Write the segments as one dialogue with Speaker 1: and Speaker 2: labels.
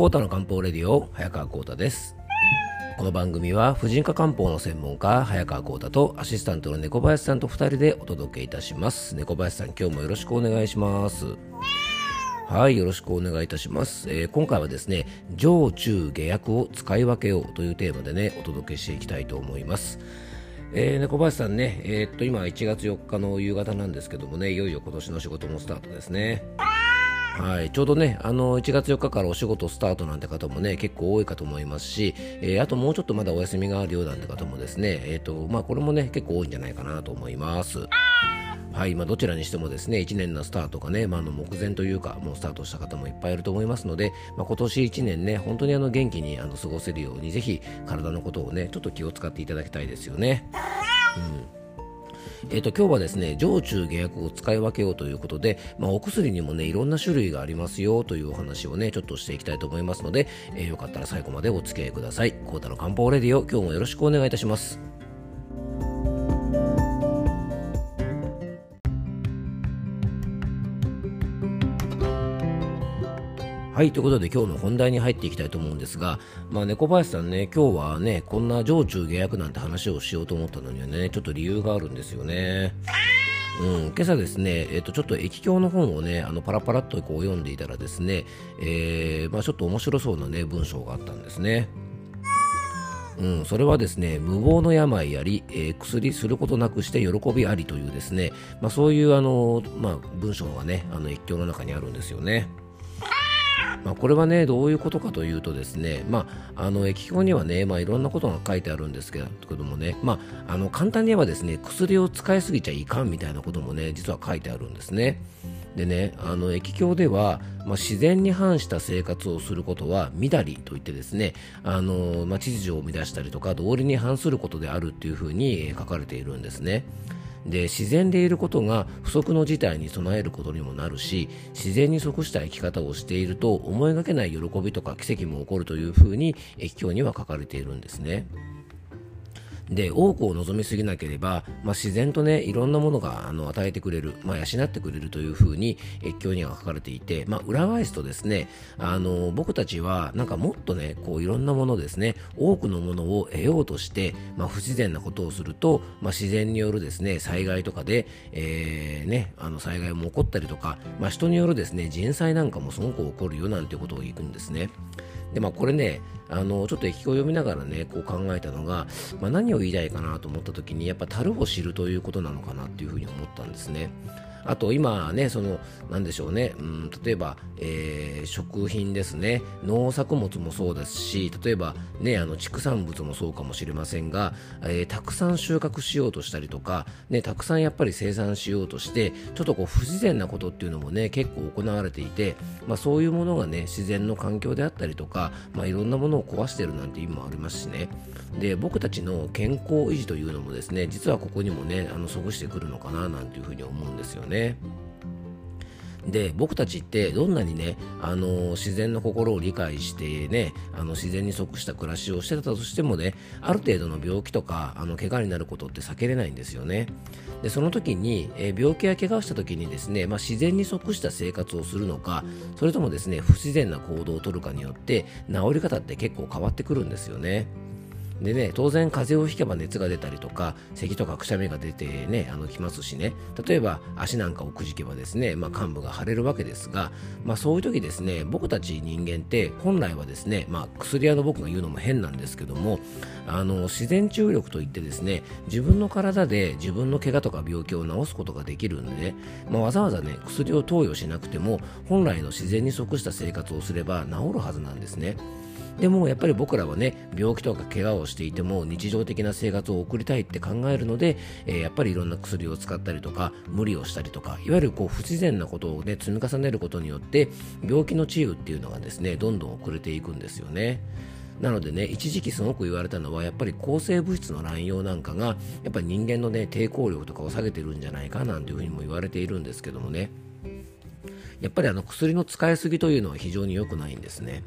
Speaker 1: コータの漢方レディオ早川コータです。この番組は婦人科漢方の専門家早川コータとアシスタントの猫林さんと2人でお届けいたします。猫林さん今日もよろしくお願いします。はいよろしくお願いいたします、えー、今回はですね上中下薬を使い分けようというテーマでねお届けしていきたいと思います。えー、猫林さんね、えー、っと今1月4日の夕方なんですけどもねいよいよ今年の仕事もスタートですね。はい、ちょうどね、あの1月4日からお仕事スタートなんて方もね、結構多いかと思いますし、えー、あともうちょっとまだお休みがあるようなんて方もですね、えっ、ー、と、まあこれもね、結構多いんじゃないかなと思います。はい、まあ、どちらにしてもですね1年のスタートがね、まあ、の目前というかもうスタートした方もいっぱいいると思いますので、まあ、今年1年ね本当にあの元気にあの過ごせるようにぜひ体のことをねちょっと気を使っていただきたいですよね。うんえーと、今日はですね常駐下薬を使い分けようということで、まあ、お薬にもねいろんな種類がありますよというお話をねちょっとしていきたいと思いますので、えー、よかったら最後までお付き合いください。コータの漢方レディオ今日もよろしくお願いいたします。はい、ということで今日の本題に入っていきたいと思うんですが、まあ、猫林さんね、今日はね、こんな上中下薬なんて話をしようと思ったのにはね、ちょっと理由があるんですよね。うん、今朝ですね、えっ、と、ちょっと液鏡の本をね、あの、パラパラっとこう読んでいたらですね、えー、まあ、ちょっと面白そうなね、文章があったんですね。うん、それはですね、無謀の病あり、えー、薬することなくして喜びありというですね、まあ、そういうあの、まあ、文章がね、あの、一鏡の中にあるんですよね。まあ、これはねどういうことかというとですね、まあ、あの液表にはね、まあ、いろんなことが書いてあるんですけどもね、まあ、あの簡単に言えばですね薬を使いすぎちゃいかんみたいなこともね実は書いてあるんですね。でね、あの液鏡では、まあ、自然に反した生活をすることは乱りといってですね、あのまあ、秩序を乱したりとか道理に反することであるっていうふうに書かれているんですね。で自然でいることが不測の事態に備えることにもなるし自然に即した生き方をしていると思いがけない喜びとか奇跡も起こるというふうに液鏡には書かれているんですね。で多くを望みすぎなければ、まあ、自然とねいろんなものがあの与えてくれる、まあ、養ってくれるというふうに越境には書かれていて、まあ、裏返すとですねあの僕たちはなんかもっとねこういろんなものですね多くのものを得ようとして、まあ、不自然なことをすると、まあ、自然によるですね災害とかで、えー、ね、あの災害も起こったりとか、まあ、人によるですね人災なんかもすごく起こるよなんてことを言うんですね。で、まあ、これね、あの、ちょっと駅を読みながらね、こう考えたのが、まあ、何を言いたいかなと思った時に、やっぱ樽を知るということなのかなっていうふうに思ったんですね。あと今ね、その、なんでしょうね、うん、例えば、えー、食品ですね、農作物もそうですし、例えばね、あの、畜産物もそうかもしれませんが、えー、たくさん収穫しようとしたりとか、ね、たくさんやっぱり生産しようとして、ちょっとこう、不自然なことっていうのもね、結構行われていて、まあそういうものがね、自然の環境であったりとか、まあいろんなものを壊してるなんて意味もありますしね。で、僕たちの健康維持というのもですね、実はここにもね、あの、即してくるのかな、なんていうふうに思うんですよね。ね。で僕たちってどんなにね、あの自然の心を理解してねあの自然に即した暮らしをしてたとしてもねある程度の病気とかあの怪我になることって避けれないんですよねでその時に、えー、病気や怪我をした時にですね、まあ、自然に即した生活をするのかそれともですね不自然な行動をとるかによって治り方って結構変わってくるんですよねでね、当然風邪をひけば熱が出たりとか、咳とかくしゃみが出てね、あの、きますしね、例えば足なんかをくじけばですね、まあ、患部が腫れるわけですが、まあ、そういう時ですね、僕たち人間って本来はですね、まあ、薬屋の僕が言うのも変なんですけども、あの、自然治癒力といってですね、自分の体で自分の怪我とか病気を治すことができるんで、まあ、わざわざね、薬を投与しなくても、本来の自然に即した生活をすれば治るはずなんですね。でもやっぱり僕らはね病気とか怪我をしていても日常的な生活を送りたいって考えるので、えー、やっぱりいろんな薬を使ったりとか無理をしたりとかいわゆるこう不自然なことをね積み重ねることによって病気の治癒っていうのがですねどんどん遅れていくんですよね。なのでね、一時期すごく言われたのは、やっぱり抗生物質の乱用なんかが、やっぱり人間のね、抵抗力とかを下げてるんじゃないかなんていうふうにも言われているんですけどもね。やっぱりあの薬の使いすぎというのは非常に良くないんですね。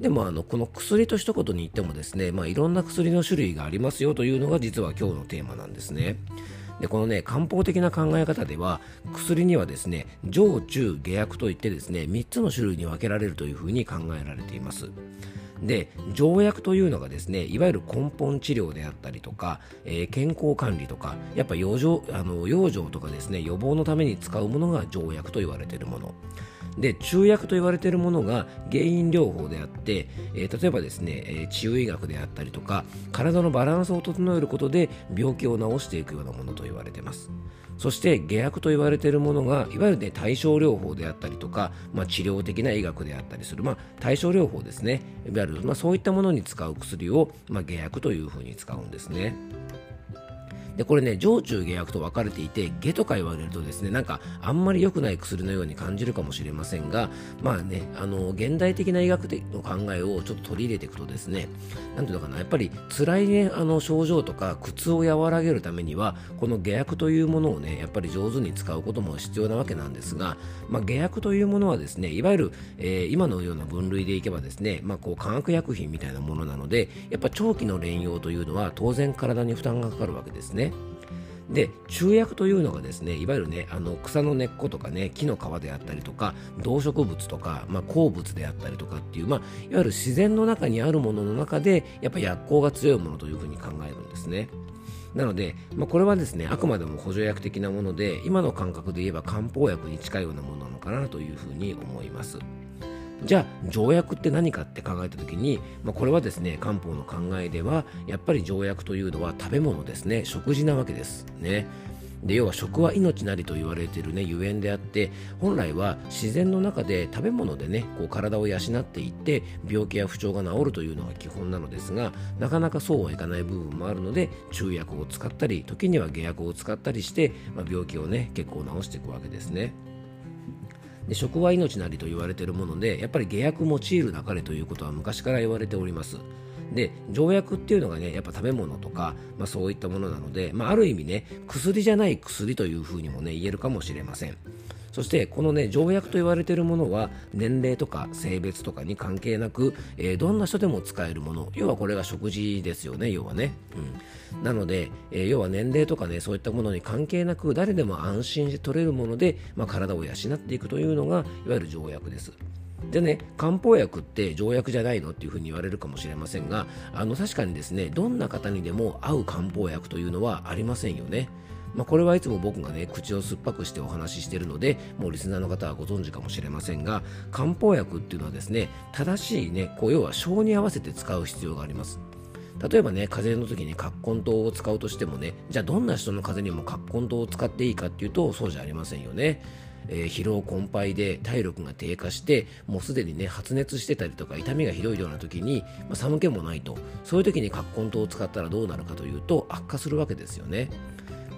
Speaker 1: でもあのこの薬と一言に言ってもですね、まあ、いろんな薬の種類がありますよというのが実は今日のテーマなんですね。でこのね漢方的な考え方では薬にはですね上中下薬といってですね3つの種類に分けられるというふうに考えられていますで条約というのがですねいわゆる根本治療であったりとか、えー、健康管理とかやっぱ養生あの養生とかですね予防のために使うものが条約と言われているもの。で中薬と言われているものが原因療法であって、えー、例えばですね、えー、治癒医学であったりとか体のバランスを整えることで病気を治していくようなものと言われていますそして下薬と言われているものがいわゆる、ね、対症療法であったりとか、まあ、治療的な医学であったりする、まあ、対症療法ですねいわゆる、まあ、そういったものに使う薬を、まあ、下薬というふうに使うんですね。でこれね上中下薬と分かれていて下とか言われるとですねなんかあんまり良くない薬のように感じるかもしれませんがまあねあの現代的な医学的の考えをちょっと取り入れていくとですねなんていうのかなやっぱり辛いねあの症状とか苦痛を和らげるためにはこの下薬というものをねやっぱり上手に使うことも必要なわけなんですが、まあ、下薬というものはですねいわゆる、えー、今のような分類でいけばですね、まあ、こう化学薬品みたいなものなのでやっぱ長期の連用というのは当然体に負担がかかるわけですね。で中薬というのがですねいわゆるねあの草の根っことかね木の皮であったりとか動植物とか、まあ、鉱物であったりとかっていう、まあ、いわゆる自然の中にあるものの中でやっぱ薬効が強いものというふうに考えるんですね。なので、まあ、これはですねあくまでも補助薬的なもので今の感覚で言えば漢方薬に近いようなものなのかなというふうに思います。じゃあ条約って何かって考えた時に、まあ、これはですね漢方の考えではやっぱり条約というのは食べ物ですね。食事なわけです。ね。で要は食は命なりと言われているねゆえんであって本来は自然の中で食べ物でねこう体を養っていって病気や不調が治るというのが基本なのですがなかなかそうはいかない部分もあるので中薬を使ったり時には下薬を使ったりして、まあ、病気をね結構治していくわけですね。で食は命なりと言われているものでやっぱり下薬用いる流れということは昔から言われております。で条約っていうのがねやっぱ食べ物とか、まあ、そういったものなので、まあ、ある意味ね薬じゃない薬というふうにもね言えるかもしれません。そしてこのね条約と言われているものは年齢とか性別とかに関係なく、えー、どんな人でも使えるもの。要はこれが食事ですよね要はね、うん、なので、えー、要は年齢とかねそういったものに関係なく誰でも安心して取れるもので、まあ、体を養っていくというのがいわゆる条約です。でね、漢方薬って条約じゃないのっていうふうに言われるかもしれませんが、あの確かにですね、どんな方にでも合う漢方薬というのはありませんよね。まあ、これはいつも僕がね口を酸っぱくしてお話ししているのでもうリスナーの方はご存知かもしれませんが漢方薬っていうのはですね正しいねこう要は症に合わせて使う必要があります。例えばね風邪の時に葛根湯を使うとしてもねじゃあどんな人の風邪にも葛根湯を使っていいかっていうとそうじゃありませんよね。えー、疲労困憊で体力が低下してもうすでにね発熱してたりとか痛みがひどいような時に、まあ、寒気もないと。そういう時に葛根湯を使ったらどうなるかというと悪化するわけですよね。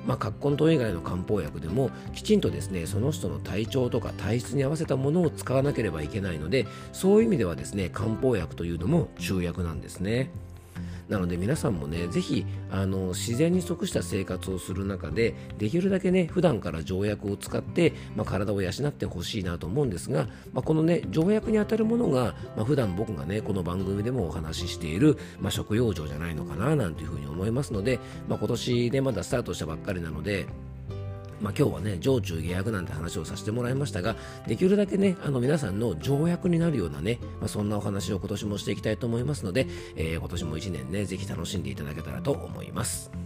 Speaker 1: まあ、葛根湯以外の漢方薬でもきちんとですねその人の体調とか体質に合わせたものを使わなければいけないのでそういう意味ではですね漢方薬というのも中薬なんですね。なので皆さんもね、ぜひあの自然に即した生活をする中で、できるだけね、普段から条約を使って、まあ、体を養ってほしいなと思うんですが、まあ、このね、条約にあたるものが、まあ、普段僕がね、この番組でもお話ししている、まあ、食用状じゃないのかな、なんていうふうに思いますので、まあ、今年でまだスタートしたばっかりなので、まあ、今日はね、常駐下薬なんて話をさせてもらいましたが、できるだけね、あの皆さんの条約になるようなね、まあ、そんなお話を今年もしていきたいと思いますので、えー、今年も1年ね、ぜひ楽しんでいただけたらと思います。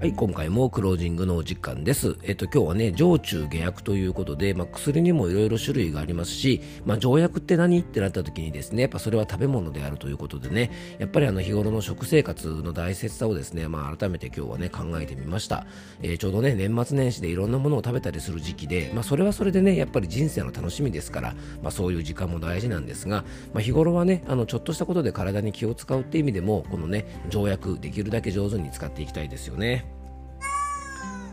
Speaker 1: はい、今回もクロージングのお時間です。えっと、今日はね、上中下薬ということで、まあ、薬にもいろいろ種類がありますし、まあ、条薬って何？ってなった時にですね、やっぱそれは食べ物であるということでね、やっぱりあの日頃の食生活の大切さをですね、まあ、改めて今日はね、考えてみました。えー、ちょうどね、年末年始でいろんなものを食べたりする時期で、まあ、それはそれでね、やっぱり人生の楽しみですから、まあ、そういう時間も大事なんですが、まあ、日頃はね、あの、ちょっとしたことで体に気を使うって意味でも、このね、条約、できるだけ上手に使っていきたいですよね。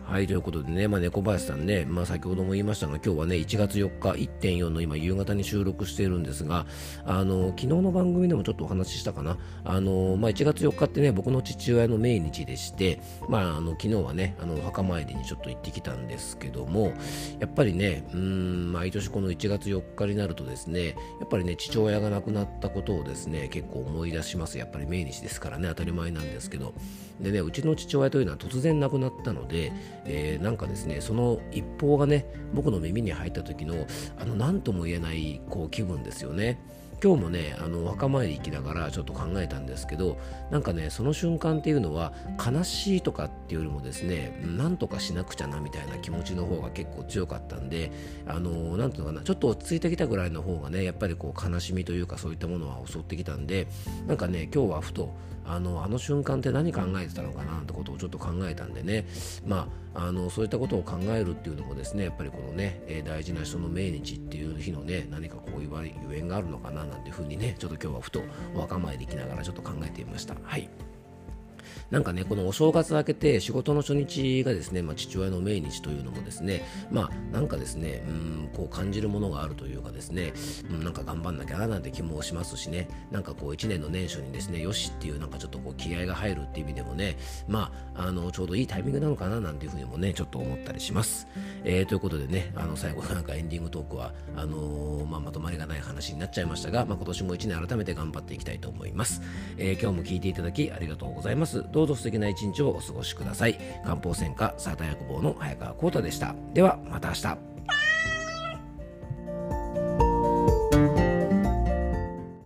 Speaker 1: はい、ということでね、まあ、猫林さんね、まあ、先ほども言いましたが、今日はね、1月4日、1.4の今、夕方に収録しているんですが、あの、昨日の番組でもちょっとお話ししたかな。あの、まあ、1月4日ってね、僕の父親の命日でして、まあ、あの、昨日はね、あの、墓参りにちょっと行ってきたんですけども、やっぱりね、うん、毎年この1月4日になるとですね、やっぱりね、父親が亡くなったことをですね、結構思い出します。やっぱり命日ですからね、当たり前なんですけど。でね、うちの父親というのは突然亡くなったので、えー、なんかですねその一報がね僕の耳に入った時のあの何とも言えないこう気分ですよね。今日もねあの墓参り行きながらちょっと考えたんですけどなんかねその瞬間っていうのは悲しいとかっていうよりもですねなんとかしなくちゃなみたいな気持ちの方が結構強かったんであのなんていうのかなちょっと落ち着いてきたぐらいの方がねやっぱりこう悲しみというかそういったものは襲ってきたんでなんかね今日はふとあのあの瞬間って何考えてたのかなってことをちょっと考えたんでね。まああのそういったことを考えるっていうのもですねやっぱりこのね、え、大事な人の命日っていう日のね何かこうゆえんがあるのかななんていうふうにねちょっと今日はふとお墓参り行きながらちょっと考えてみました。はい。なんかね、このお正月明けて仕事の初日がですね、まあ、父親の命日というのもですね、まあ、なんかですね、うん、こう感じるものがあるというかですね、うん、なんか頑張んなきゃななんて気もしますしね、なんかこう1年の年初にですね、よしっていうなんかちょっとこう気合が入るっていう意味でもね、まあ、あの、ちょうどいいタイミングなのかななんていうふうにもね、ちょっと思ったりします。えー、ということでね、あの、最後なんかエンディングトークは、あのー、まあ、まとまりがない話になっちゃいましたが、まあ、今年も1年改めて頑張っていきたいと思います。えー、今日も聞いていただきありがとうございます。どうぞ素敵な一日をお過ごしください。漢方専科サーター薬房の早川浩太でした。では、また明日。